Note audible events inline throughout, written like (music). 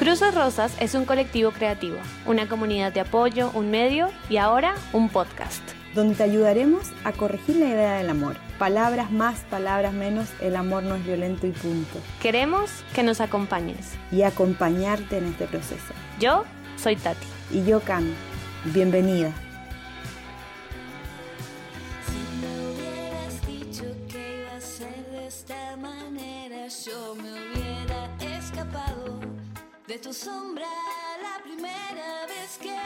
Cruces Rosas es un colectivo creativo, una comunidad de apoyo, un medio y ahora un podcast. Donde te ayudaremos a corregir la idea del amor. Palabras más, palabras menos, el amor no es violento y punto. Queremos que nos acompañes. Y acompañarte en este proceso. Yo soy Tati. Y yo Cami. Bienvenida. De tu sombra la primera vez que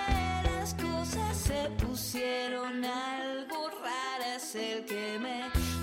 las cosas se pusieron algo raras. El que me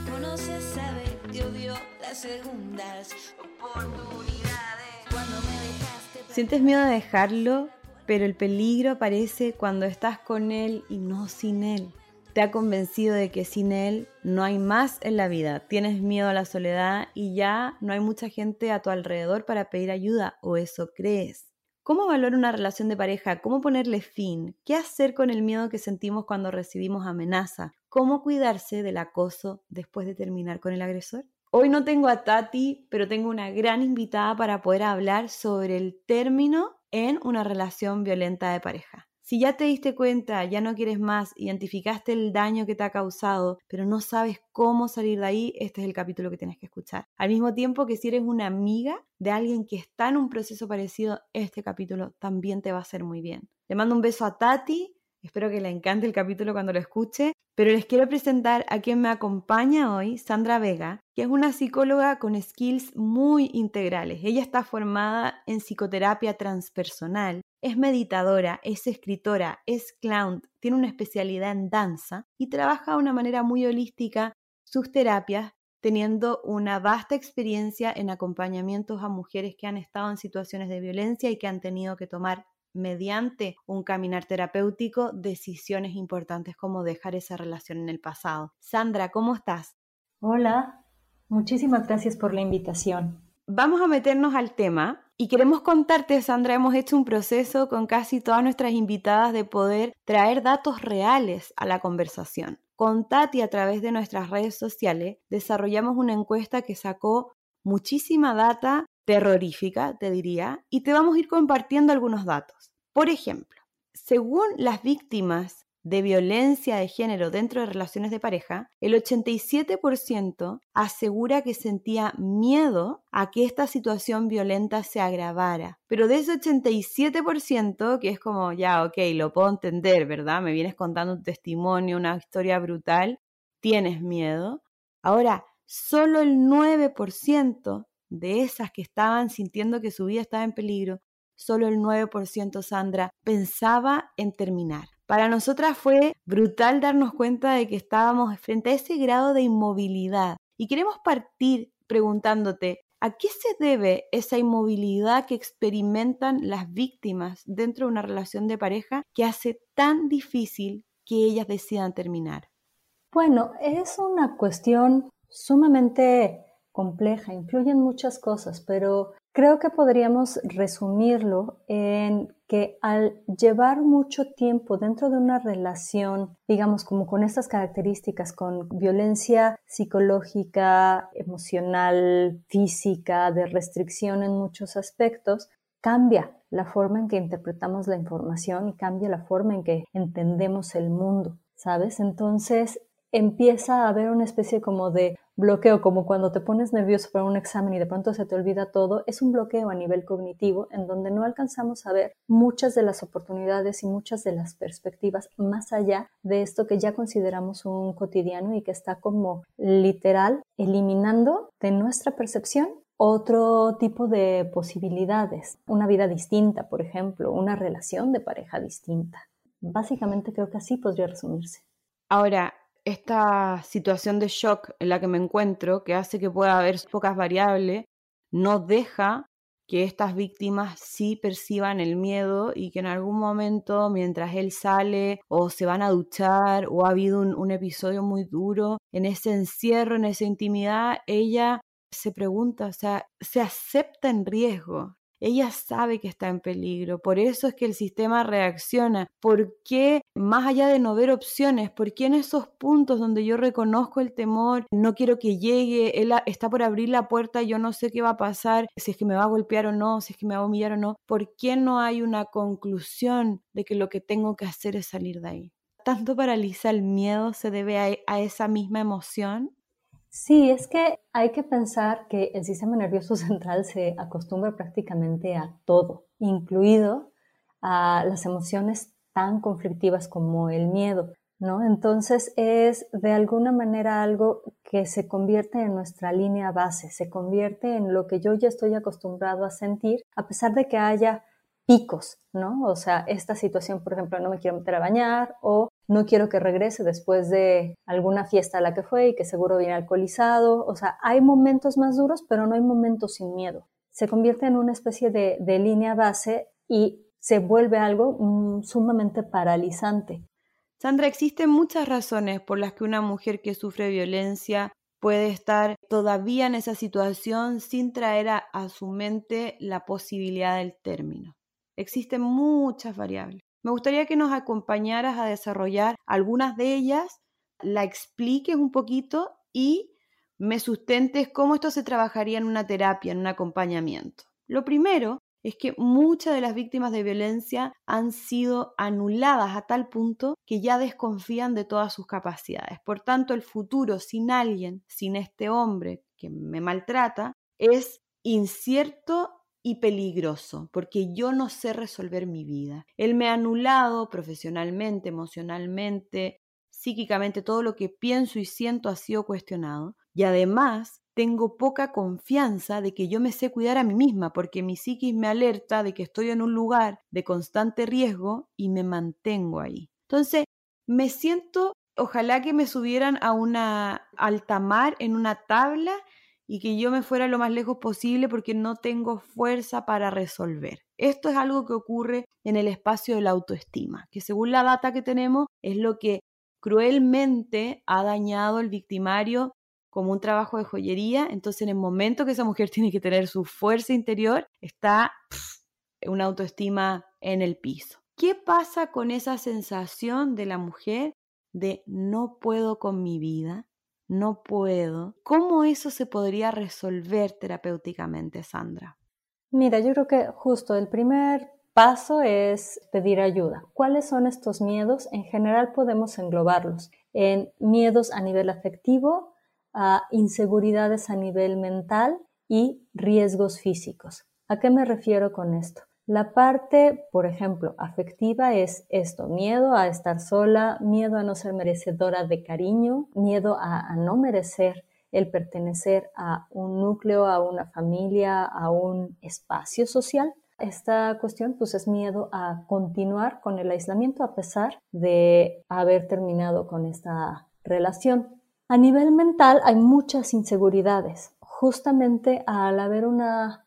conoce sabe que odio las segundas oportunidades. Cuando me dejaste. Sientes miedo de dejarlo, pero el peligro aparece cuando estás con él y no sin él te ha convencido de que sin él no hay más en la vida, tienes miedo a la soledad y ya no hay mucha gente a tu alrededor para pedir ayuda, o eso crees. ¿Cómo valorar una relación de pareja? ¿Cómo ponerle fin? ¿Qué hacer con el miedo que sentimos cuando recibimos amenaza? ¿Cómo cuidarse del acoso después de terminar con el agresor? Hoy no tengo a Tati, pero tengo una gran invitada para poder hablar sobre el término en una relación violenta de pareja. Si ya te diste cuenta, ya no quieres más, identificaste el daño que te ha causado, pero no sabes cómo salir de ahí, este es el capítulo que tienes que escuchar. Al mismo tiempo que si eres una amiga de alguien que está en un proceso parecido, este capítulo también te va a hacer muy bien. Le mando un beso a Tati, espero que le encante el capítulo cuando lo escuche, pero les quiero presentar a quien me acompaña hoy, Sandra Vega, que es una psicóloga con skills muy integrales. Ella está formada en psicoterapia transpersonal es meditadora, es escritora, es clown, tiene una especialidad en danza y trabaja de una manera muy holística sus terapias, teniendo una vasta experiencia en acompañamientos a mujeres que han estado en situaciones de violencia y que han tenido que tomar mediante un caminar terapéutico decisiones importantes como dejar esa relación en el pasado. Sandra, ¿cómo estás? Hola, muchísimas gracias por la invitación. Vamos a meternos al tema y queremos contarte, Sandra, hemos hecho un proceso con casi todas nuestras invitadas de poder traer datos reales a la conversación. Con Tati, a través de nuestras redes sociales, desarrollamos una encuesta que sacó muchísima data terrorífica, te diría, y te vamos a ir compartiendo algunos datos. Por ejemplo, según las víctimas de violencia de género dentro de relaciones de pareja, el 87% asegura que sentía miedo a que esta situación violenta se agravara. Pero de ese 87%, que es como, ya, ok, lo puedo entender, ¿verdad? Me vienes contando un testimonio, una historia brutal, tienes miedo. Ahora, solo el 9% de esas que estaban sintiendo que su vida estaba en peligro, solo el 9%, Sandra, pensaba en terminar. Para nosotras fue brutal darnos cuenta de que estábamos frente a ese grado de inmovilidad. Y queremos partir preguntándote, ¿a qué se debe esa inmovilidad que experimentan las víctimas dentro de una relación de pareja que hace tan difícil que ellas decidan terminar? Bueno, es una cuestión sumamente compleja, influyen muchas cosas, pero Creo que podríamos resumirlo en que al llevar mucho tiempo dentro de una relación, digamos como con estas características, con violencia psicológica, emocional, física, de restricción en muchos aspectos, cambia la forma en que interpretamos la información y cambia la forma en que entendemos el mundo, ¿sabes? Entonces empieza a haber una especie como de bloqueo, como cuando te pones nervioso para un examen y de pronto se te olvida todo, es un bloqueo a nivel cognitivo en donde no alcanzamos a ver muchas de las oportunidades y muchas de las perspectivas más allá de esto que ya consideramos un cotidiano y que está como literal eliminando de nuestra percepción otro tipo de posibilidades, una vida distinta, por ejemplo, una relación de pareja distinta. Básicamente creo que así podría resumirse. Ahora, esta situación de shock en la que me encuentro, que hace que pueda haber pocas variables, no deja que estas víctimas sí perciban el miedo y que en algún momento, mientras él sale o se van a duchar o ha habido un, un episodio muy duro, en ese encierro, en esa intimidad, ella se pregunta, o sea, se acepta en riesgo. Ella sabe que está en peligro, por eso es que el sistema reacciona. ¿Por qué, más allá de no ver opciones, por qué en esos puntos donde yo reconozco el temor, no quiero que llegue, él está por abrir la puerta, yo no sé qué va a pasar, si es que me va a golpear o no, si es que me va a humillar o no, ¿por qué no hay una conclusión de que lo que tengo que hacer es salir de ahí? ¿Tanto paraliza el miedo se debe a, a esa misma emoción? Sí, es que hay que pensar que el sistema nervioso (laughs) central se acostumbra prácticamente a todo, incluido a las emociones tan conflictivas como el miedo, ¿no? Entonces es de alguna manera algo que se convierte en nuestra línea base, se convierte en lo que yo ya estoy acostumbrado a sentir, a pesar de que haya picos, ¿no? O sea, esta situación, por ejemplo, no me quiero meter a bañar o no quiero que regrese después de alguna fiesta a la que fue y que seguro viene alcoholizado. O sea, hay momentos más duros, pero no hay momentos sin miedo. Se convierte en una especie de, línea base y se vuelve algo mm, sumamente paralizante. Sandra, existen muchas razones por las que una mujer que sufre violencia puede estar todavía en esa situación sin traer a su mente la posibilidad del término. Existen muchas variables. Me gustaría que nos acompañaras a desarrollar algunas de ellas, la expliques un poquito y me sustentes cómo esto se trabajaría en una terapia, en un acompañamiento. Lo primero es que muchas de las víctimas de violencia han sido anuladas a tal punto que ya desconfían de todas sus capacidades. Por tanto, el futuro sin alguien, sin este hombre que me maltrata, es incierto y peligroso, porque yo no sé resolver mi vida. Él me ha anulado profesionalmente, emocionalmente, psíquicamente, todo lo que pienso y siento ha sido cuestionado. Y además tengo poca confianza de que yo me sé cuidar a mí misma, porque mi psiquis me alerta de que estoy en un lugar de constante riesgo y me mantengo ahí. Entonces, me siento, ojalá que me subieran a una alta mar en una tabla y que yo me fuera lo más lejos posible porque no tengo fuerza para resolver. Esto es algo que ocurre en el espacio de la autoestima, que según la data que tenemos es lo que cruelmente ha dañado el victimario como un trabajo de joyería. Entonces en el momento que esa mujer (laughs) tiene que tener su fuerza interior, está una autoestima en el piso. ¿Qué pasa con esa sensación de la mujer de no puedo con mi vida? No puedo. ¿Cómo eso se podría resolver terapéuticamente, Sandra? Mira, yo creo que justo el primer paso es pedir ayuda. ¿Cuáles son estos miedos? En general podemos englobarlos en miedos a nivel afectivo, a inseguridades a nivel mental y riesgos físicos. ¿A qué me refiero con esto? La parte, por ejemplo, afectiva es esto, miedo a estar sola, miedo a no ser merecedora de cariño, miedo a, no merecer el pertenecer a un núcleo, a una familia, a un espacio social. Esta cuestión pues es miedo a continuar con el aislamiento a pesar de haber terminado con esta relación. A nivel mental hay muchas inseguridades. Justamente al haber una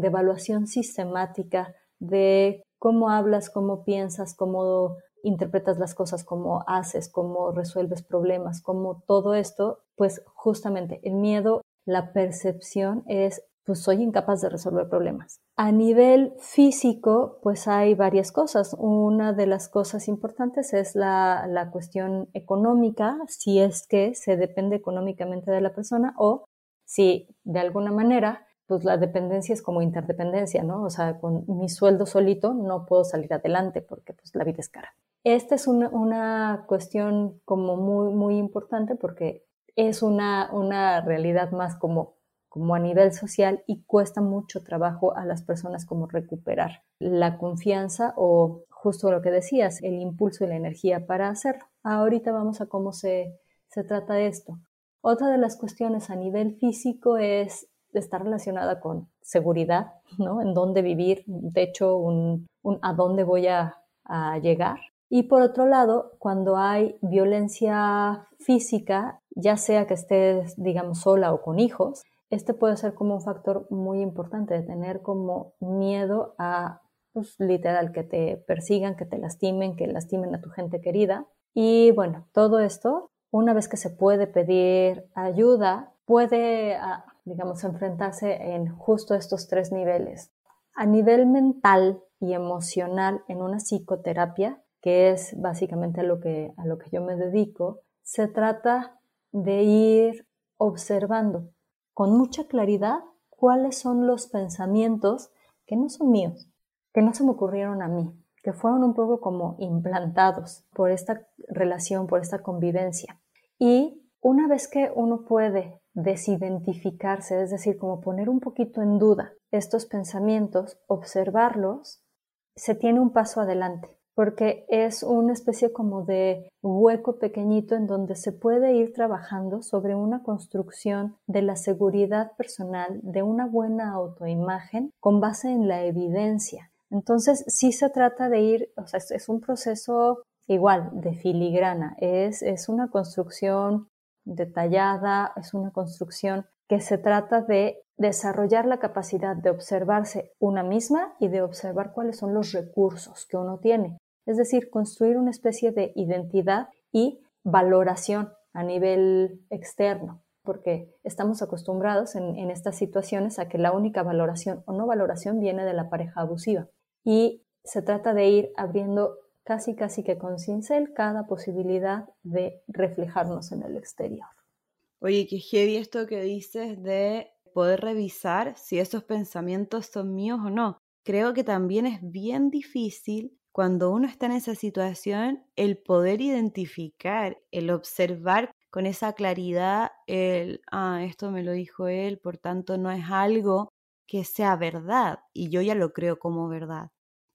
de evaluación sistemática de cómo hablas, cómo piensas, cómo interpretas las cosas, cómo haces, cómo resuelves problemas, cómo todo esto, pues justamente el miedo, la percepción es, pues soy incapaz de resolver problemas. A nivel físico, pues hay varias cosas. Una de las cosas importantes es la, la cuestión económica, si es que se depende económicamente de la persona o si de alguna manera pues la dependencia es como interdependencia, ¿no? O sea, con mi sueldo solito no puedo salir adelante porque pues la vida es cara. Esta es una, cuestión como muy, muy importante porque es una, una realidad más como, como a nivel social y cuesta mucho trabajo a las personas como recuperar la confianza o justo lo que decías, el impulso y la energía para hacerlo. Ahorita vamos a cómo se, se trata esto. Otra de las cuestiones a nivel físico es está relacionada con seguridad, ¿no? En dónde vivir, de hecho, a dónde voy a, a llegar. Y por otro lado, cuando hay violencia física, ya sea que estés, digamos, sola o con hijos, este puede ser como un factor muy importante de tener como miedo a, pues, literal, que te persigan, que te lastimen, que lastimen a tu gente querida. Y bueno, todo esto, una vez que se puede pedir ayuda, puede digamos, enfrentarse en justo estos tres niveles. a nivel mental y emocional en una psicoterapia, que es básicamente a lo que, a lo que yo me dedico, se trata de ir observando con mucha claridad cuáles son los pensamientos que no son míos, que no se me ocurrieron a mí, que fueron un poco como implantados por esta relación, por esta convivencia. Y una vez que uno puede desidentificarse, es decir, como poner un poquito en duda estos pensamientos, observarlos, se tiene un paso adelante, porque es una especie como de hueco pequeñito en donde se puede ir trabajando sobre una construcción de la seguridad personal, de una buena autoimagen con base en la evidencia. Entonces, sí se trata de ir, o sea, es un proceso igual, de filigrana, es, es una construcción detallada, es una construcción que se trata de desarrollar la capacidad de observarse una misma y de observar cuáles son los recursos que uno tiene. Es decir, construir una especie de identidad y valoración a nivel externo, porque estamos acostumbrados en, en, estas situaciones a que la única valoración o no valoración viene de la pareja abusiva. Y se trata de ir abriendo casi casi que con cincel cada posibilidad de reflejarnos en el exterior. Oye, qué heavy esto que dices de poder revisar si esos pensamientos son míos o no. Creo que también es bien difícil cuando uno está en esa situación el poder identificar, el observar con esa claridad el, ah, esto me lo dijo él, por tanto no es algo que sea verdad y yo ya lo creo como verdad.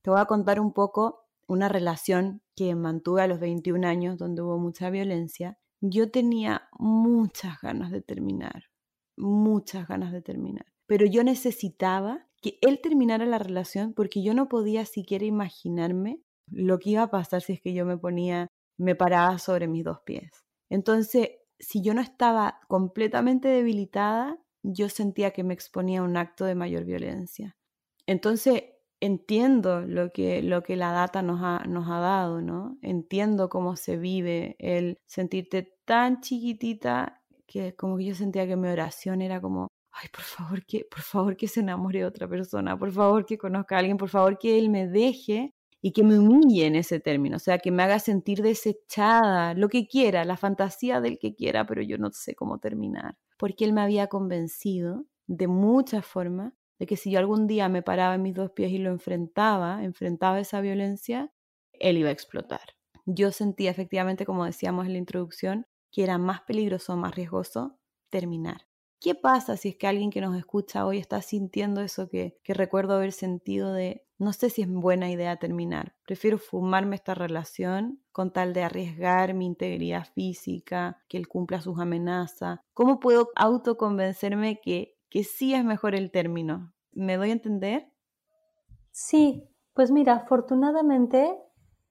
Te voy a contar un poco una relación que mantuve a los 21 años donde hubo mucha violencia, yo tenía muchas ganas de terminar, muchas ganas de terminar, pero yo necesitaba que él terminara la relación porque yo no podía siquiera imaginarme lo que iba a pasar si es que yo me ponía, me paraba sobre mis dos pies. Entonces, si yo no estaba completamente debilitada, yo sentía que me exponía a un acto de mayor violencia. Entonces, entiendo lo que, lo que la data nos ha, nos ha dado, ¿no? Entiendo cómo se vive el sentirte tan chiquitita que como que yo sentía que mi oración era como, ay, por favor que, por favor que se enamore de otra persona, por favor que conozca a alguien, por favor que él me deje y que me humille en ese término, o sea, que me haga sentir desechada, lo que quiera, la fantasía del que quiera, pero yo no sé cómo terminar, porque él me había convencido de muchas formas de que si yo algún día me paraba en mis dos pies y lo enfrentaba, enfrentaba esa violencia, él iba a explotar. Yo sentía efectivamente, como decíamos en la introducción, que era más peligroso, más riesgoso terminar. ¿Qué pasa si es que alguien que nos escucha hoy está sintiendo eso que, que recuerdo haber sentido de no sé si es buena idea terminar? Prefiero fumarme esta relación con tal de arriesgar mi integridad física, que él cumpla sus amenazas. ¿Cómo puedo autoconvencerme que que sí es mejor el término. ¿Me doy a entender? Sí, pues mira, afortunadamente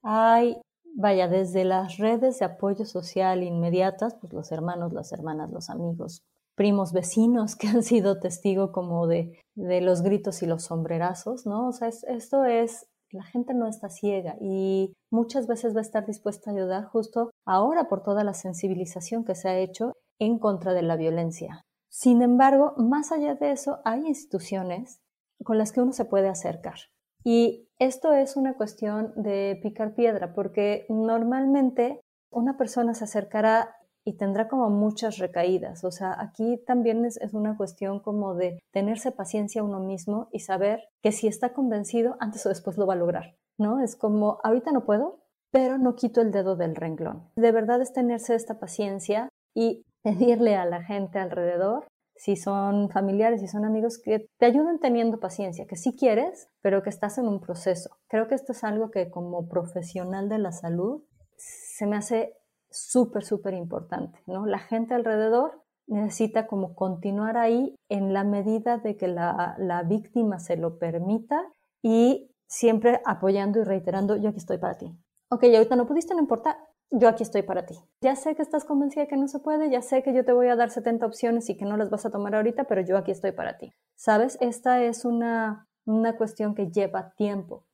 hay, vaya, desde las redes de apoyo social inmediatas, pues los hermanos, las hermanas, los amigos, primos vecinos (laughs) que han sido testigo como de, de los gritos y los sombrerazos, ¿no? O sea, esto es, la gente no está ciega y muchas veces va a estar dispuesta a ayudar justo ahora por toda la sensibilización que se ha hecho en contra de la violencia. Sin embargo, más allá de eso, hay instituciones con las que uno se puede acercar. Y esto es una cuestión de picar piedra, porque normalmente una persona se acercará y tendrá como muchas recaídas. O sea, aquí también es, una cuestión como de tenerse paciencia uno mismo y saber que si está convencido, antes o después lo va a lograr, ¿no? Es como, ahorita no puedo, pero no quito el dedo del renglón. De verdad es tenerse esta paciencia y (laughs) pedirle a la gente alrededor, si son familiares, si son amigos, que te ayuden teniendo paciencia, que sí quieres, pero que estás en un proceso. Creo que esto es algo que como profesional de la salud se me hace súper, súper importante, ¿no? La gente alrededor necesita como continuar ahí en la medida de que la, la víctima se lo permita y siempre apoyando y reiterando, yo aquí estoy para ti. Ok, ahorita no pudiste, no importa, yo aquí estoy para ti. Ya sé que estás convencida que no se puede, ya sé que yo te voy a dar 70 opciones y que no las vas a tomar ahorita, pero yo aquí estoy para ti. ¿Sabes? Esta es una, una cuestión que lleva tiempo,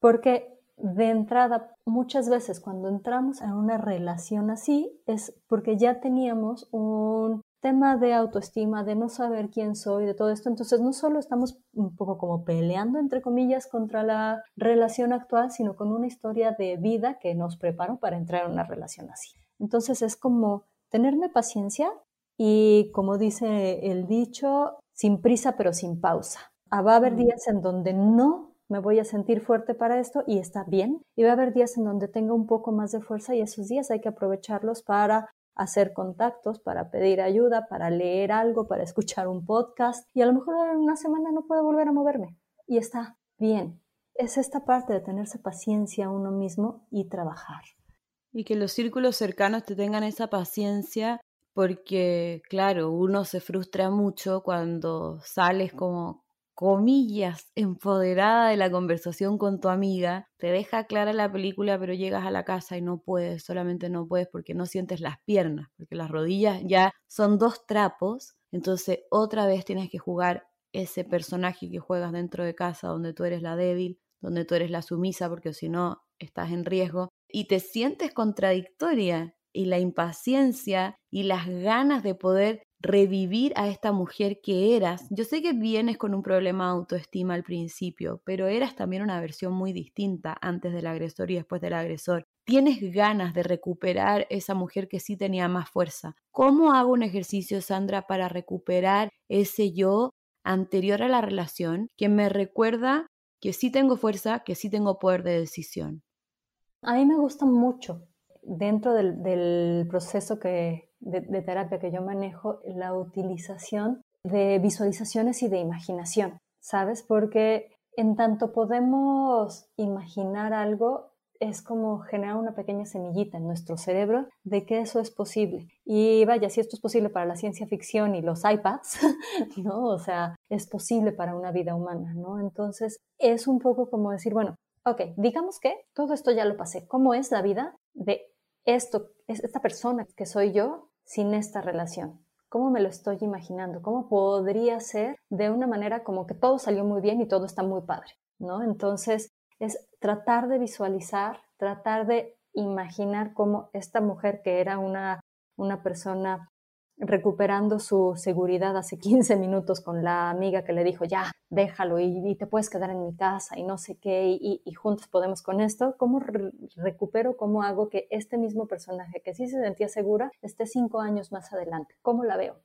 porque de entrada, muchas veces cuando entramos en una relación así, es porque ya teníamos un tema de autoestima, de no saber quién soy, de todo esto. Entonces, no solo estamos un poco como peleando, entre comillas, contra la relación actual, sino con una historia de vida que nos preparó para entrar en una relación así. Entonces, es como tenerme paciencia y, como dice el dicho, sin prisa pero sin pausa. Ah, va a haber días en donde no me voy a sentir fuerte para esto y está bien. Y va a haber días en donde tenga un poco más de fuerza y esos días hay que aprovecharlos para hacer contactos, para pedir ayuda, para leer algo, para escuchar un podcast y a lo mejor en una semana no puedo volver a moverme y está bien. Es esta parte de tenerse paciencia uno mismo y trabajar. Y que los círculos cercanos te tengan esa paciencia porque, claro, uno se frustra mucho cuando sales como comillas, empoderada de la conversación con tu amiga, te deja clara la película, pero llegas a la casa y no puedes, solamente no puedes porque no sientes las piernas, porque las rodillas ya son dos trapos, entonces otra vez tienes que jugar ese personaje que juegas dentro de casa, donde tú eres la débil, donde tú eres la sumisa, porque si no estás en riesgo, y te sientes contradictoria y la impaciencia y las ganas de poder revivir a esta mujer que eras. Yo sé que vienes con un problema de autoestima al principio, pero eras también una versión muy distinta antes del agresor y después del agresor. Tienes ganas de recuperar esa mujer que sí tenía más fuerza. ¿Cómo hago un ejercicio, Sandra, para recuperar ese yo anterior a la relación que me recuerda que sí tengo fuerza, que sí tengo poder de decisión? A mí me gusta mucho dentro del, del proceso que, de, terapia que yo manejo la utilización de visualizaciones y de imaginación, ¿sabes? Porque en tanto podemos imaginar algo, es como generar una pequeña semillita en nuestro cerebro de que eso es posible. Y vaya, si esto es posible para la ciencia ficción y los iPads, (laughs) ¿no? O sea, es posible para una vida humana, ¿no? Entonces, es un poco como decir, bueno, ok, digamos que todo esto ya lo pasé. ¿Cómo es la vida de esto, esta persona que soy yo sin esta relación? ¿Cómo me lo estoy imaginando? ¿Cómo podría ser de una manera como que todo salió muy bien y todo está muy padre? ¿no? Entonces, es tratar de visualizar, tratar de imaginar cómo esta mujer que era una, una persona recuperando su seguridad hace 15 minutos con la amiga que le dijo, ya, déjalo y, te puedes quedar en mi casa y no sé qué, y, juntos podemos con esto, ¿cómo recupero, cómo hago que este mismo personaje que sí se sentía segura esté cinco años más adelante? ¿Cómo la veo?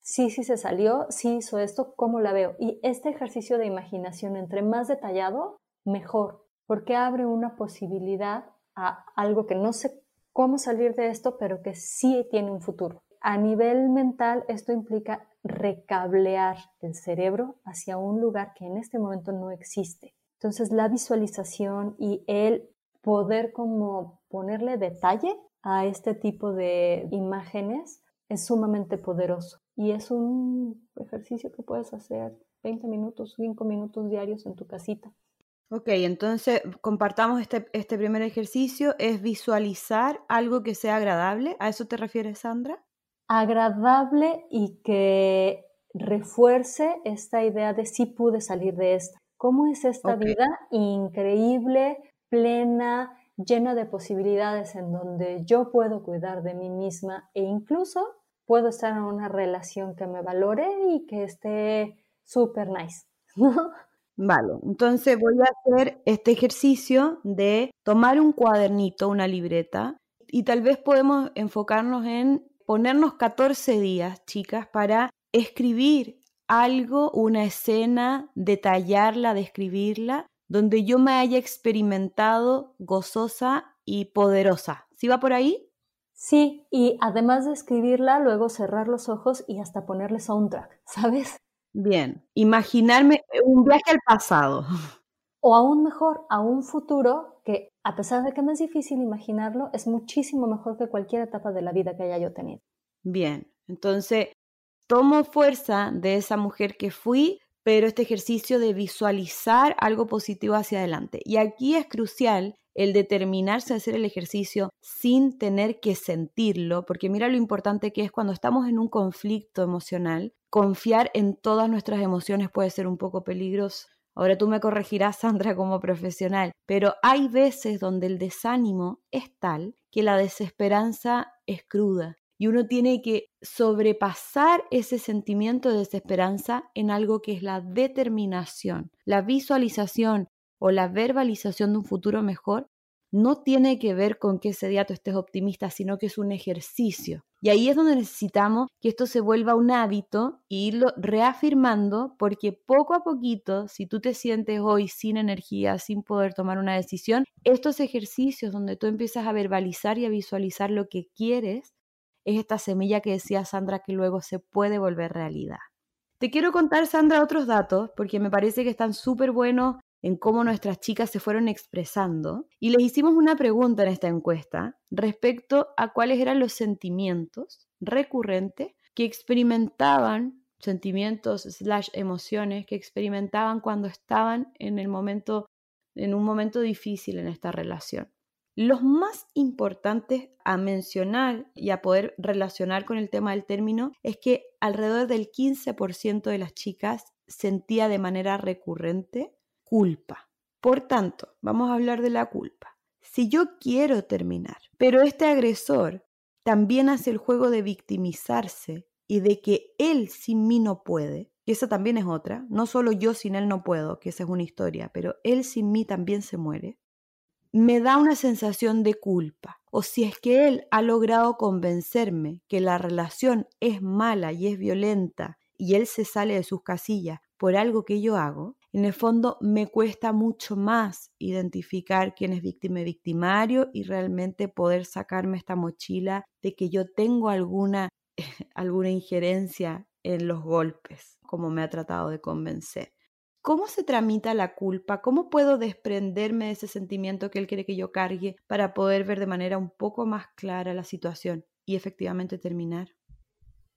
Sí, sí se salió, sí hizo esto, ¿cómo la veo? Y este ejercicio de imaginación, entre más detallado, mejor, porque abre una posibilidad a algo que no sé cómo salir de esto, pero que sí tiene un futuro. A nivel mental, esto implica recablear el cerebro hacia un lugar que en este momento no existe. Entonces, la visualización y el poder como ponerle detalle a este tipo de imágenes es sumamente poderoso y es un ejercicio que puedes hacer 20 minutos, 5 minutos diarios en tu casita. Ok, entonces compartamos este, este primer ejercicio, es visualizar algo que sea agradable. ¿A eso te refieres, Sandra? Agradable y que refuerce esta idea de sí pude salir de esta. ¿Cómo es esta vida increíble, plena, llena de posibilidades en donde yo puedo cuidar de mí misma e incluso puedo estar en una relación que me valore y que esté súper nice? (laughs) Vale, entonces voy a hacer este ejercicio de tomar un cuadernito, una libreta, y tal vez podemos enfocarnos en ponernos 14 días, chicas, para escribir algo, una escena, detallarla, describirla, donde yo me haya experimentado gozosa y poderosa. ¿Sí va por ahí? Sí, y además de escribirla, luego cerrar los ojos y hasta ponerle soundtrack, (laughs) ¿sabes? Bien, imaginarme un viaje al pasado. O aún mejor, a un futuro que a pesar de que me es difícil imaginarlo, es muchísimo mejor que cualquier etapa de la vida que haya yo tenido. Bien, entonces tomo fuerza de esa mujer que fui, pero este ejercicio de visualizar algo positivo hacia adelante. Y aquí es crucial el determinarse a hacer el ejercicio sin tener que sentirlo, porque mira lo importante que es cuando estamos en un conflicto emocional, confiar en todas nuestras emociones puede ser un poco peligroso. Ahora tú me corregirás, (laughs) Sandra, como profesional, pero hay veces donde el desánimo es tal que la desesperanza es cruda y uno tiene que sobrepasar ese sentimiento de desesperanza en algo que es la determinación, la visualización o la verbalización de un futuro mejor no tiene que ver con que ese día tú estés optimista, sino que es un ejercicio. Y ahí es donde necesitamos que esto se vuelva un hábito e irlo reafirmando, porque poco a poquito, si tú te sientes hoy sin energía, sin poder tomar una decisión, estos ejercicios donde tú empiezas a verbalizar y a visualizar lo que quieres, es esta semilla que decía Sandra que luego se puede volver realidad. Te quiero contar, Sandra, otros datos, porque me parece que están súper buenos en cómo nuestras chicas se fueron expresando y les hicimos una pregunta en esta encuesta respecto a cuáles eran los sentimientos recurrentes que experimentaban, sentimientos slash emociones que experimentaban cuando estaban en el momento, en un momento difícil en esta relación. Los más importantes a mencionar y a poder relacionar con el tema del término es que alrededor del 15% de las chicas sentía de manera recurrente culpa. Por tanto, vamos a hablar de la culpa. Si yo quiero terminar, pero este agresor también hace el juego de victimizarse y de que él sin mí no puede, y esa también es otra, no solo yo sin él no puedo, que esa es una historia, pero él sin mí también se muere, me da una sensación de culpa. O si es que él ha logrado convencerme que la relación es mala y es violenta y él se sale de sus casillas por algo que yo hago, en el fondo me cuesta mucho más identificar quién es víctima y victimario y realmente poder sacarme esta mochila de que yo tengo alguna, (laughs) alguna injerencia en los golpes, como me ha tratado de convencer. ¿Cómo se tramita la culpa? ¿Cómo puedo desprenderme de ese sentimiento que él quiere que yo cargue para poder ver de manera un poco más clara la situación y efectivamente terminar?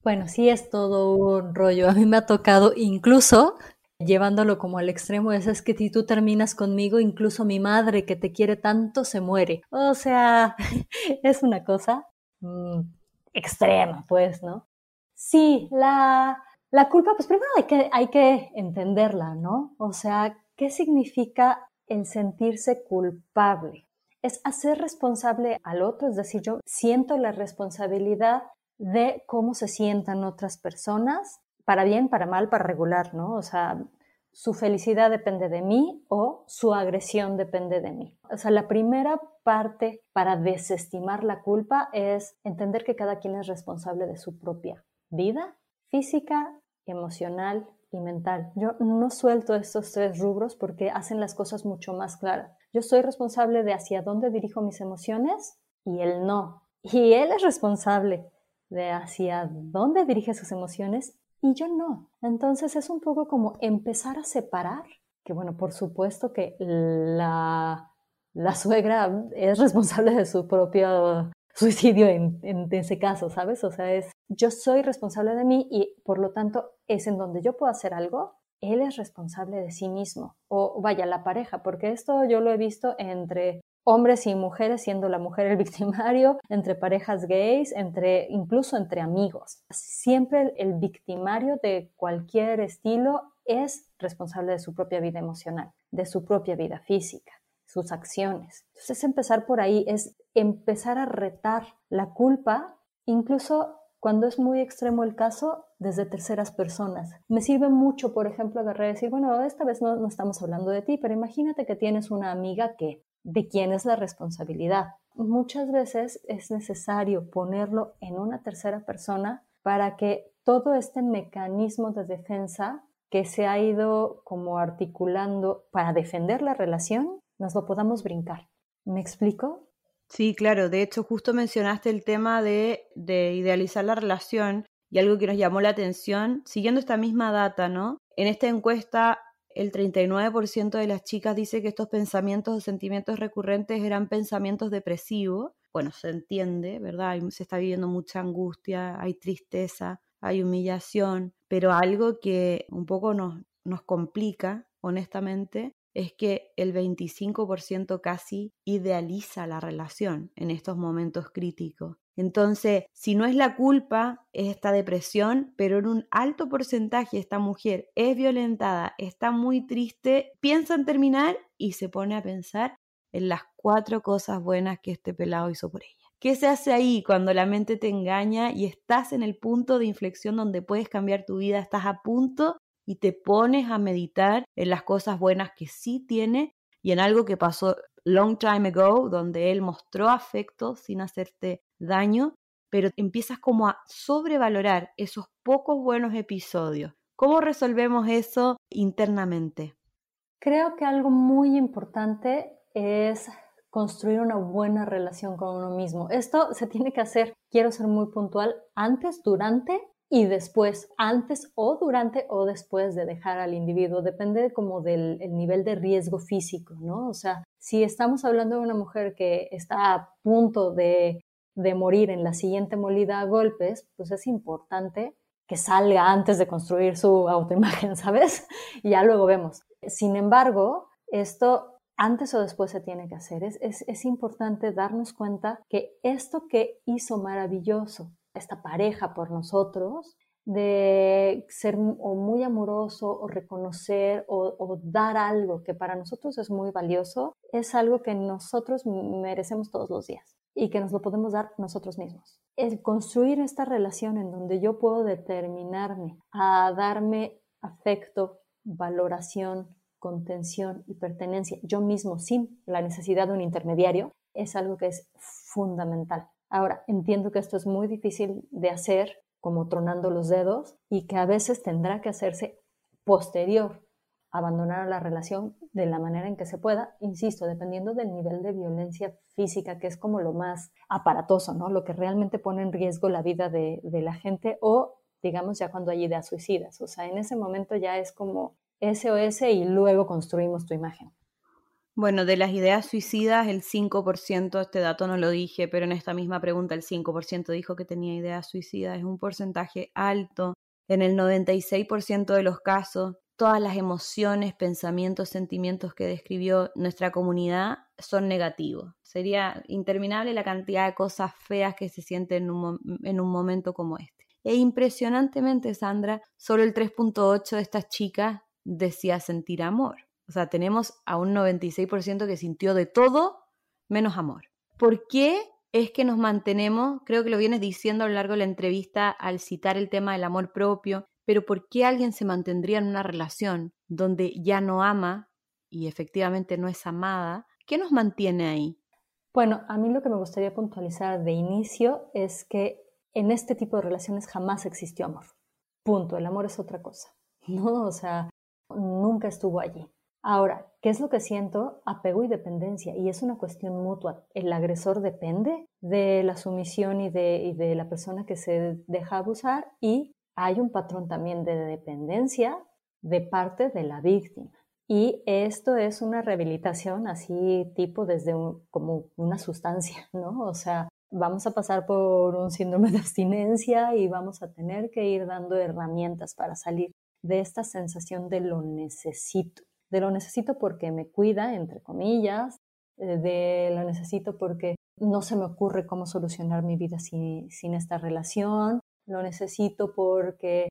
Bueno, sí es todo un rollo. A mí me ha tocado incluso llevándolo como al extremo, es, que si tú terminas conmigo, incluso mi madre que te quiere tanto se muere. O sea, (laughs) es una cosa mm, extrema, pues, ¿no? Sí, la, la culpa, pues primero hay que, hay que entenderla, ¿no? O sea, ¿qué significa el sentirse culpable? Es hacer responsable al otro, es decir, yo siento la responsabilidad de cómo se sientan otras personas para bien, para mal, para regular, ¿no? O sea, su felicidad depende de mí o su agresión depende de mí. O sea, la primera parte para desestimar la culpa es entender que cada quien es responsable de su propia vida física, emocional y mental. Yo no suelto estos tres rubros porque hacen las cosas mucho más claras. Yo soy responsable de hacia dónde dirijo mis emociones y él no. Y él es responsable de hacia dónde dirige sus emociones y yo no. Entonces es un poco como empezar a separar, que bueno, por supuesto que la, la suegra es responsable de su propio suicidio en, en, ese caso, ¿sabes? O sea, es yo soy responsable de mí y por lo tanto es en donde yo puedo hacer algo, él es responsable de sí mismo. O vaya, la pareja, porque esto yo lo he visto entre hombres y mujeres, siendo la mujer el (laughs) victimario, entre parejas gays, entre incluso entre amigos. Siempre el victimario de cualquier estilo es responsable de su propia vida emocional, de su propia vida física, sus acciones. Entonces empezar por ahí, es empezar a retar la culpa, incluso cuando es muy extremo el caso, desde terceras personas. Me sirve mucho, por ejemplo, agarrar y decir, bueno, esta vez no, no estamos hablando de ti, pero imagínate que tienes una amiga que de quién es la responsabilidad. Muchas veces es necesario ponerlo en una tercera persona para que todo este mecanismo de defensa que se ha ido como articulando para defender la relación, nos lo podamos brincar. ¿Me explico? Sí, claro. De hecho, justo mencionaste el tema de, de idealizar la relación y algo que nos llamó la atención, siguiendo esta misma data, ¿no? En esta encuesta el 39% de las chicas dice que estos pensamientos o sentimientos recurrentes eran pensamientos depresivos. Bueno, se entiende, ¿verdad? Se está viviendo mucha angustia, hay tristeza, hay humillación, pero algo que un poco nos, nos complica, honestamente, es que el 25% casi idealiza la relación en estos momentos críticos. Entonces, si no es la culpa, es esta depresión, pero en un alto porcentaje esta mujer es violentada, está muy triste, piensa en terminar y se pone a pensar en las cuatro cosas buenas que este pelado hizo por ella. ¿Qué se hace ahí cuando la mente te engaña y estás en el punto de inflexión donde puedes cambiar tu vida? Estás a punto y te pones a meditar en las cosas buenas que sí tiene y en algo que pasó long time ago, donde él mostró afecto sin hacerte daño, pero empiezas como a sobrevalorar esos pocos buenos episodios. ¿Cómo resolvemos eso internamente? Creo que algo muy importante es construir una buena relación con uno mismo. Esto se tiene que hacer, quiero ser muy puntual, antes, durante y después, antes o durante o después de dejar al individuo. Depende como del nivel de riesgo físico, ¿no? O sea, si estamos hablando de una mujer que está a punto de, de morir en la siguiente molida a golpes, pues es importante que salga antes de construir su autoimagen, (laughs) ¿sabes? Y ya luego vemos. Sin embargo, esto antes o después se tiene que hacer. Es, es, importante darnos cuenta que esto que hizo maravilloso esta pareja por nosotros, de ser o muy amoroso o reconocer o, o, dar algo que para nosotros es muy valioso, es algo que nosotros merecemos todos los días y que nos lo podemos dar nosotros mismos. El construir esta relación en donde yo puedo determinarme a darme afecto, valoración, contención y pertenencia yo mismo sin la necesidad de un intermediario es algo que es fundamental. Ahora, entiendo que esto es muy difícil de hacer como tronando los dedos y que a veces tendrá que hacerse posterior abandonar la relación de la manera en que se pueda, insisto, dependiendo del nivel de violencia física, que es como lo más aparatoso, ¿no? Lo que realmente pone en riesgo la vida de, de la gente o, digamos, ya cuando hay ideas suicidas. O sea, en ese momento ya es como SOS y luego construimos tu imagen. Bueno, de las ideas suicidas, el 5%, este dato no lo dije, pero en esta misma pregunta el 5% dijo que tenía ideas suicidas. Es un porcentaje alto. En el 96% de los casos, todas las emociones, pensamientos, sentimientos que describió nuestra comunidad son negativos. Sería interminable la cantidad de cosas feas que se sienten en un, en un momento como este. E impresionantemente, Sandra, solo el 3.8 de estas chicas decía sentir amor. O sea, tenemos a un 96% que sintió de todo menos amor. ¿Por qué es que nos mantenemos, creo que lo vienes diciendo a lo largo de la entrevista al citar el tema del amor propio, pero ¿por qué alguien se mantendría en una relación donde ya no ama y efectivamente no es amada? ¿Qué nos mantiene ahí? Bueno, a mí lo que me gustaría puntualizar de inicio es que en este tipo de relaciones jamás existió amor. Punto. El amor es otra cosa. (laughs) No, o sea, nunca estuvo allí. Ahora, ¿qué es lo que siento? Apego y dependencia, y es una cuestión mutua. El agresor depende de la sumisión y de, la persona que se deja abusar, y hay un patrón también de dependencia de parte de la víctima. Y esto es una rehabilitación así tipo desde como una sustancia, ¿no? O sea, vamos a pasar por un síndrome de abstinencia y vamos a tener que ir dando herramientas para salir de esta sensación de lo necesito, de lo necesito porque me cuida, entre comillas, eh, de lo necesito porque no se me ocurre cómo solucionar mi vida sin, sin esta relación, lo necesito porque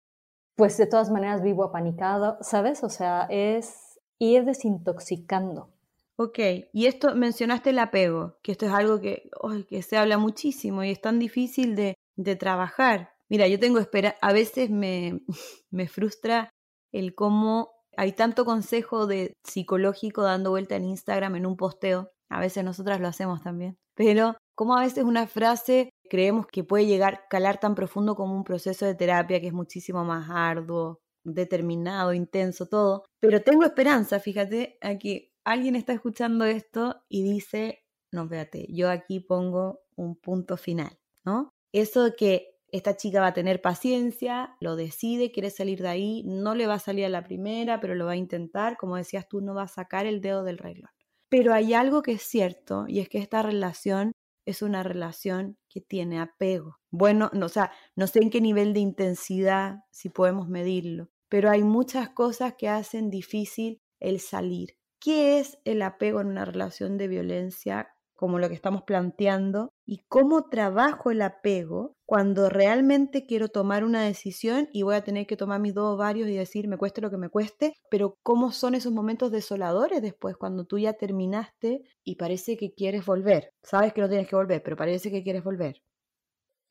pues de todas maneras vivo apanicado, ¿sabes? O sea, es ir desintoxicando. Ok, y esto mencionaste el apego, que esto es algo que, que se habla muchísimo y es tan difícil de, de trabajar. Mira, yo tengo espera, a veces me, (laughs) me frustra el cómo hay tanto consejo de psicológico dando vuelta en Instagram en un posteo. A veces nosotras lo hacemos también. Pero como a veces una frase creemos que puede llegar a calar tan profundo como un proceso de terapia que es muchísimo más arduo, determinado, intenso, todo. Pero tengo esperanza, fíjate, a que alguien está escuchando esto y dice, no, fíjate, yo aquí pongo un punto final, ¿no? Eso que esta chica va a tener paciencia, lo decide, quiere salir de ahí, no le va a salir a la primera, pero lo va a intentar, como decías tú, no va a sacar el dedo del reglón. Pero hay algo que es cierto y es que esta relación es una relación que tiene apego. Bueno, no, no sé en qué nivel de intensidad, si podemos medirlo, pero hay muchas cosas que hacen difícil el salir. ¿Qué es el apego en una relación de violencia como lo que estamos planteando, y cómo trabajo el apego cuando realmente quiero tomar una decisión y voy a tener que tomar mis dos varios y decir, me cueste lo que me cueste, pero cómo son esos momentos desoladores después, cuando tú ya terminaste y parece que quieres volver. Sabes que no tienes que volver, pero parece que quieres volver.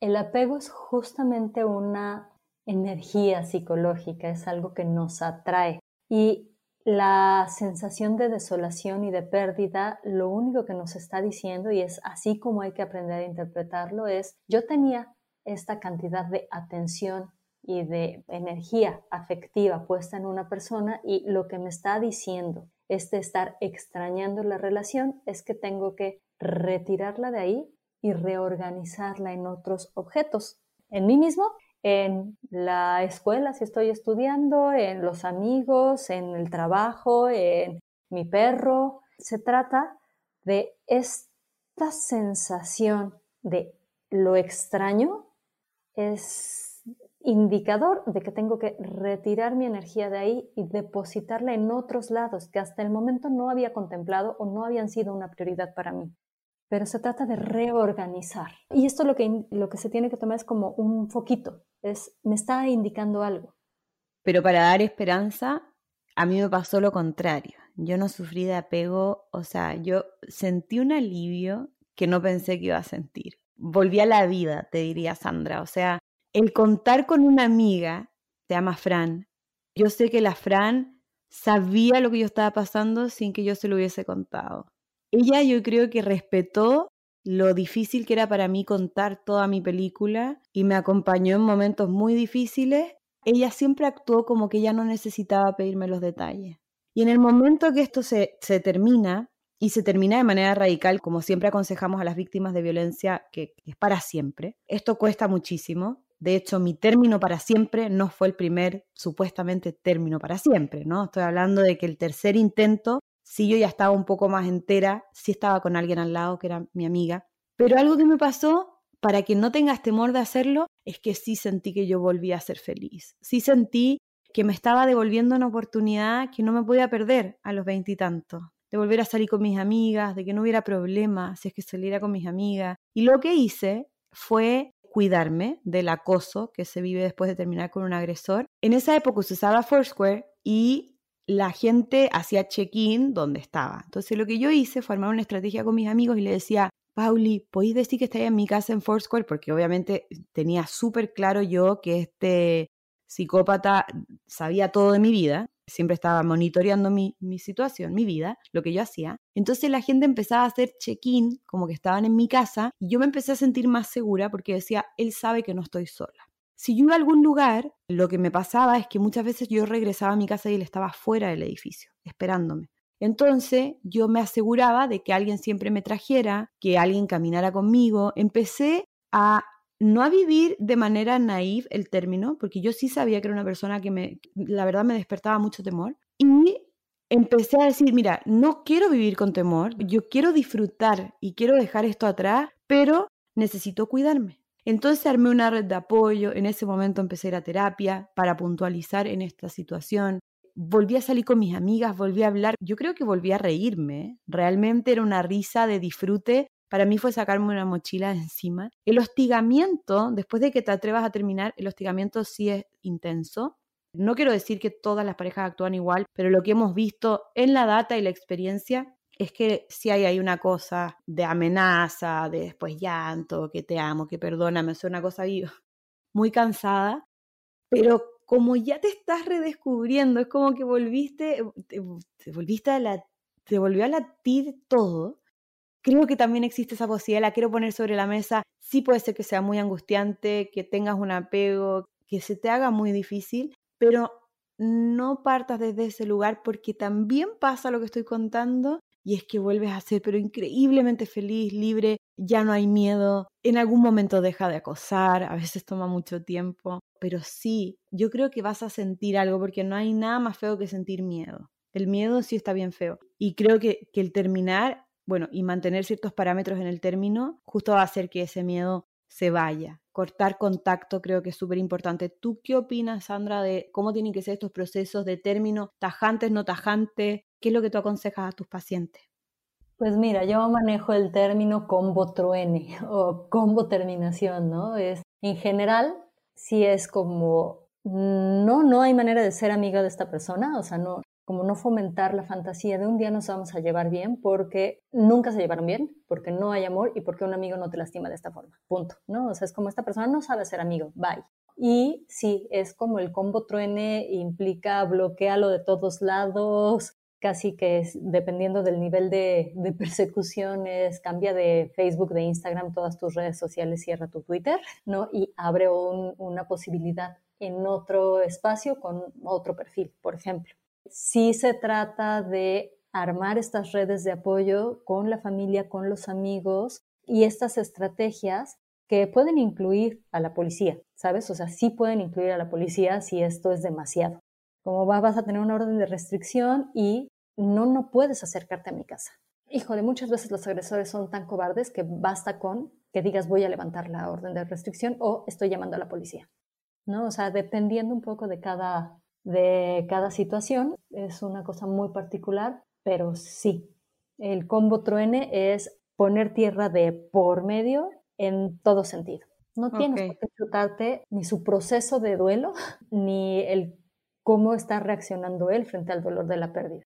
El apego es justamente una energía psicológica, es algo que nos atrae. Y la sensación de desolación y de pérdida, lo único que nos está diciendo, y es así como hay que aprender a interpretarlo, es yo tenía esta cantidad de atención y de energía afectiva puesta en una persona y lo que me está diciendo este estar extrañando la relación es que tengo que retirarla de ahí y reorganizarla en otros objetos, en mí mismo, en la escuela si estoy estudiando, en los amigos, en el trabajo, en mi perro. Se trata de esta sensación de lo extraño es indicador de que tengo que retirar mi energía de ahí y depositarla en otros lados que hasta el momento no había contemplado o no habían sido una prioridad para mí pero se trata de reorganizar. Y esto lo que, lo que se tiene que tomar es como un foquito, es, me está indicando algo. Pero para dar esperanza, a mí me pasó lo contrario. Yo no sufrí de apego, o sea, yo sentí un alivio que no pensé que iba a sentir. Volví a la vida, te diría Sandra. O sea, el contar con una amiga, se llama Fran. Yo sé que la Fran sabía lo que yo estaba pasando sin que yo se lo hubiese contado ella yo creo que respetó lo difícil que era para mí contar toda mi película y me acompañó en momentos muy difíciles. Ella siempre actuó como que ella no necesitaba pedirme los detalles. Y en el momento que esto se, se termina, y se termina de manera radical, como siempre aconsejamos a las víctimas de violencia, que es para siempre, esto cuesta muchísimo. De hecho, mi término para siempre no fue el primer supuestamente término para siempre, ¿no? Estoy hablando de que el tercer intento sí yo ya estaba un poco más entera, sí estaba con alguien al lado que era mi amiga, pero algo que me pasó, para que no tengas temor de hacerlo, es que sí sentí que yo volvía a ser feliz, sí sentí que me estaba devolviendo una oportunidad que no me podía perder a los veintitantos, de volver a salir con mis amigas, de que no hubiera problema si es que saliera con mis amigas. Y lo que hice fue cuidarme del acoso que se vive después de terminar con un agresor. En esa época se usaba Foursquare y la gente hacía check-in donde estaba. Entonces lo que yo hice fue armar una estrategia con mis amigos y le decía, Pauli, ¿podéis decir que estáis en mi casa en Foursquare? Porque obviamente tenía súper claro yo que este psicópata sabía todo de mi vida, siempre estaba monitoreando mi, mi situación, mi vida, lo que yo hacía. Entonces la gente empezaba a hacer check-in, como que estaban en mi casa, y yo me empecé a sentir más segura porque decía, él sabe que no estoy sola. Si yo iba a algún lugar, lo que me pasaba es que muchas veces yo regresaba a mi casa y él estaba fuera del edificio, esperándome. Entonces yo me aseguraba de que alguien siempre me trajera, que alguien caminara conmigo. Empecé a no a vivir de manera naive el término, porque yo sí sabía que era una persona que me, la verdad me despertaba mucho temor. Y empecé a decir, mira, no quiero vivir con temor, yo quiero disfrutar y quiero dejar esto atrás, pero necesito cuidarme. Entonces armé una red de apoyo, en ese momento empecé a ir terapia para puntualizar en esta situación. Volví a salir con mis amigas, volví a hablar, yo creo que volví a reírme, realmente era una risa de disfrute. Para mí fue sacarme una mochila (laughs) encima. El hostigamiento, después de que te atrevas a terminar, el hostigamiento sí es intenso. No quiero decir que todas las parejas actúan igual, pero lo que hemos visto en la data y la experiencia es que si hay ahí una cosa de amenaza, de después llanto, que te amo, que perdóname, es una cosa (laughs) muy cansada, pero como ya te estás redescubriendo, es como que volviste, te, volviste a la, te volvió a latir todo. Creo que también existe esa posibilidad, la quiero poner sobre la mesa. Sí puede ser que sea muy angustiante, que tengas un apego, que se te haga muy difícil, pero no partas desde ese lugar porque también pasa lo que estoy contando y es que vuelves a ser pero increíblemente feliz, libre, ya no hay miedo, en algún momento deja de acosar, a veces toma mucho tiempo, pero sí, yo creo que vas a sentir algo porque no hay nada más feo que sentir miedo. El miedo sí está bien feo y creo que, que el terminar, bueno, y mantener ciertos parámetros en el término, justo va a hacer que ese miedo se vaya. Cortar contacto creo que es súper importante. ¿Tú qué opinas, Sandra, de cómo tienen que ser estos procesos de término tajantes, no tajantes? ¿Qué es lo que tú aconsejas a tus pacientes? Pues mira, yo manejo el término combo truene (laughs) o combo terminación, ¿no? Es en general, si es como no, no hay manera de ser amiga de esta persona, o sea, no, como no fomentar la fantasía de un día nos vamos a llevar bien porque nunca se llevaron bien, porque no hay amor y porque un amigo no te lastima de esta forma. Punto, ¿no? O sea, es como esta persona no sabe ser amigo, bye. Y sí, es como el combo truene, implica bloquearlo de todos lados, casi que es, dependiendo del nivel de, persecuciones, cambia de Facebook, de Instagram, todas tus redes sociales, cierra tu Twitter, ¿no? Y abre una posibilidad en otro espacio con otro perfil, por ejemplo. Si se trata de armar estas redes de apoyo con la familia, con los amigos y estas estrategias que pueden incluir a la policía, ¿sabes? O sea, sí pueden incluir a la policía si esto es demasiado. Como vas a tener una orden de restricción y no, no puedes acercarte a mi casa. Hijo, de muchas veces los agresores son tan cobardes que basta con que digas voy a levantar la orden de restricción o estoy llamando a la policía. ¿no? O sea, dependiendo un poco de cada, de cada situación, es una cosa muy particular, pero sí, el combo truene es poner tierra de por medio en todo sentido. No tienes por qué chutarte ni su proceso de duelo, ni el cómo está reaccionando él frente al dolor de la pérdida.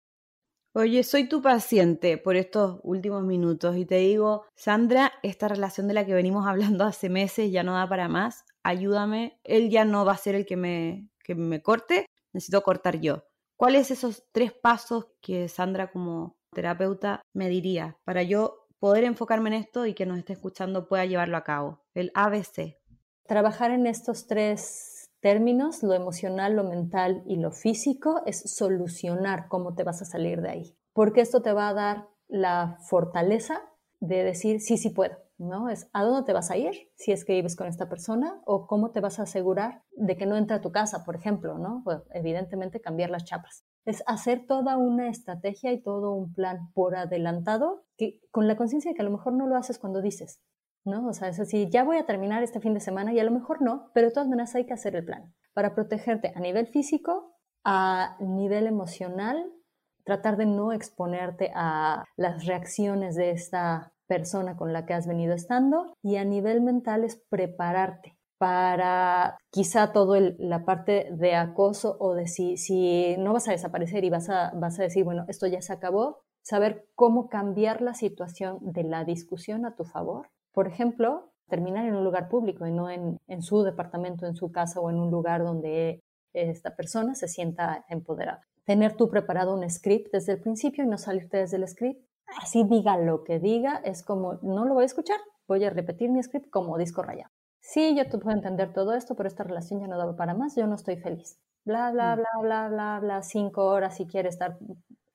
Oye, soy tu paciente por estos últimos minutos y te digo, Sandra, esta relación de la que venimos hablando hace meses ya no da para más ayúdame, él ya no va a ser el que me, que me corte, necesito cortar yo. ¿Cuáles esos tres pasos que Sandra como terapeuta me diría para yo poder enfocarme en esto y que nos esté escuchando pueda llevarlo a cabo? El ABC. Trabajar en estos tres términos, lo emocional, lo mental y lo físico, es solucionar cómo te vas a salir de ahí. Porque esto te va a dar la fortaleza de decir, sí, sí puedo ¿no? Es a dónde te vas a ir si es que vives con esta persona o cómo te vas a asegurar de que no entra a tu casa, por ejemplo, ¿no? Pues, evidentemente cambiar las chapas. Es hacer toda una estrategia y todo un plan por adelantado que, con la conciencia de que a lo mejor no lo haces cuando dices, ¿no? O sea, es así, ya voy a terminar este fin de semana y a lo mejor no, pero de todas maneras hay que hacer el plan para protegerte a nivel físico, a nivel emocional, tratar de no exponerte a las reacciones de esta persona con la que has venido estando y a nivel mental es prepararte para quizá todo la parte de acoso o de si, si no vas a desaparecer y vas a, vas a decir, bueno, esto ya se acabó, saber cómo cambiar la situación de la discusión a tu favor. Por ejemplo, terminar en un lugar público y no en, en su departamento, en su casa o en un lugar donde esta persona se sienta empoderada. Tener tú preparado un script desde el principio y no salirte desde el script así diga lo que diga, es como, no lo voy a escuchar, voy a repetir mi script como disco rayado. Sí, yo te puedo entender todo esto, pero esta relación ya no da para más, yo no estoy feliz. Bla, bla, mm. bla, bla, bla, bla, cinco horas si quiere estar,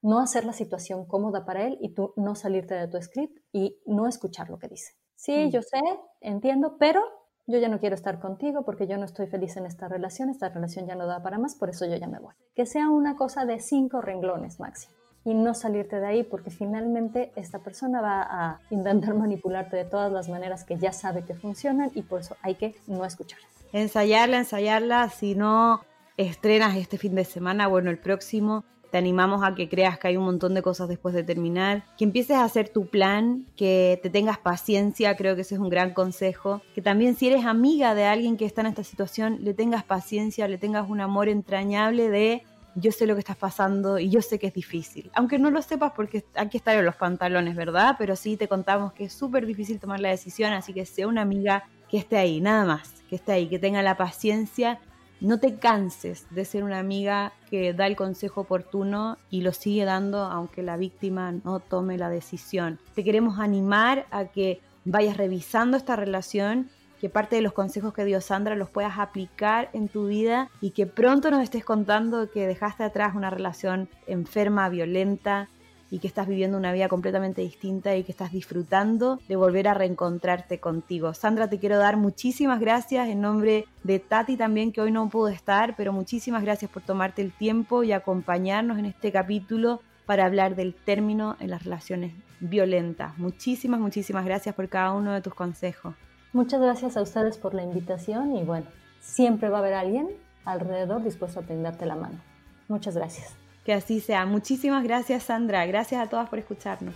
no hacer la situación cómoda para él y tú no salirte de tu script y no escuchar lo que dice. Sí, mm. yo sé, entiendo, pero yo ya no quiero estar contigo porque yo no estoy feliz en esta relación, esta relación ya no da para más, por eso yo ya me voy. Que sea una cosa de cinco renglones máximo y no salirte de ahí porque finalmente esta persona va a intentar (laughs) manipularte de todas las maneras que ya sabe que funcionan y por eso hay que no escuchar. Ensayarla, ensayarla, si no estrenas este fin de semana, bueno, el próximo, te animamos a que creas que hay un montón de cosas después de terminar, que empieces a hacer tu plan, que te tengas paciencia, creo que ese es un gran consejo, que también si eres amiga de alguien que está en esta situación, le tengas paciencia, le tengas un amor entrañable de yo sé lo que estás pasando y yo sé que es difícil. Aunque no lo sepas porque aquí están los pantalones, ¿verdad? Pero sí te contamos que es súper difícil tomar la decisión, así que sea una amiga que esté ahí, nada más, que esté ahí, que tenga la paciencia. No te canses de ser una amiga que da el consejo oportuno y lo sigue dando aunque la víctima no tome la decisión. Te queremos animar a que vayas revisando esta relación que parte de los consejos que dio Sandra los puedas aplicar en tu vida y que pronto nos estés contando que dejaste atrás una relación enferma, violenta y que estás viviendo una vida completamente distinta y que estás disfrutando de volver a reencontrarte contigo. Sandra, te quiero dar muchísimas gracias en nombre de Tati también, que hoy no pudo estar, pero muchísimas gracias por tomarte el tiempo y acompañarnos en este capítulo para hablar del término en las relaciones violentas. Muchísimas, muchísimas gracias por cada uno de tus consejos. Muchas gracias a ustedes por la invitación y bueno, siempre va a haber alguien alrededor dispuesto a tenderte la mano. Muchas gracias. Que así sea. Muchísimas gracias Sandra. Gracias a todas por escucharnos.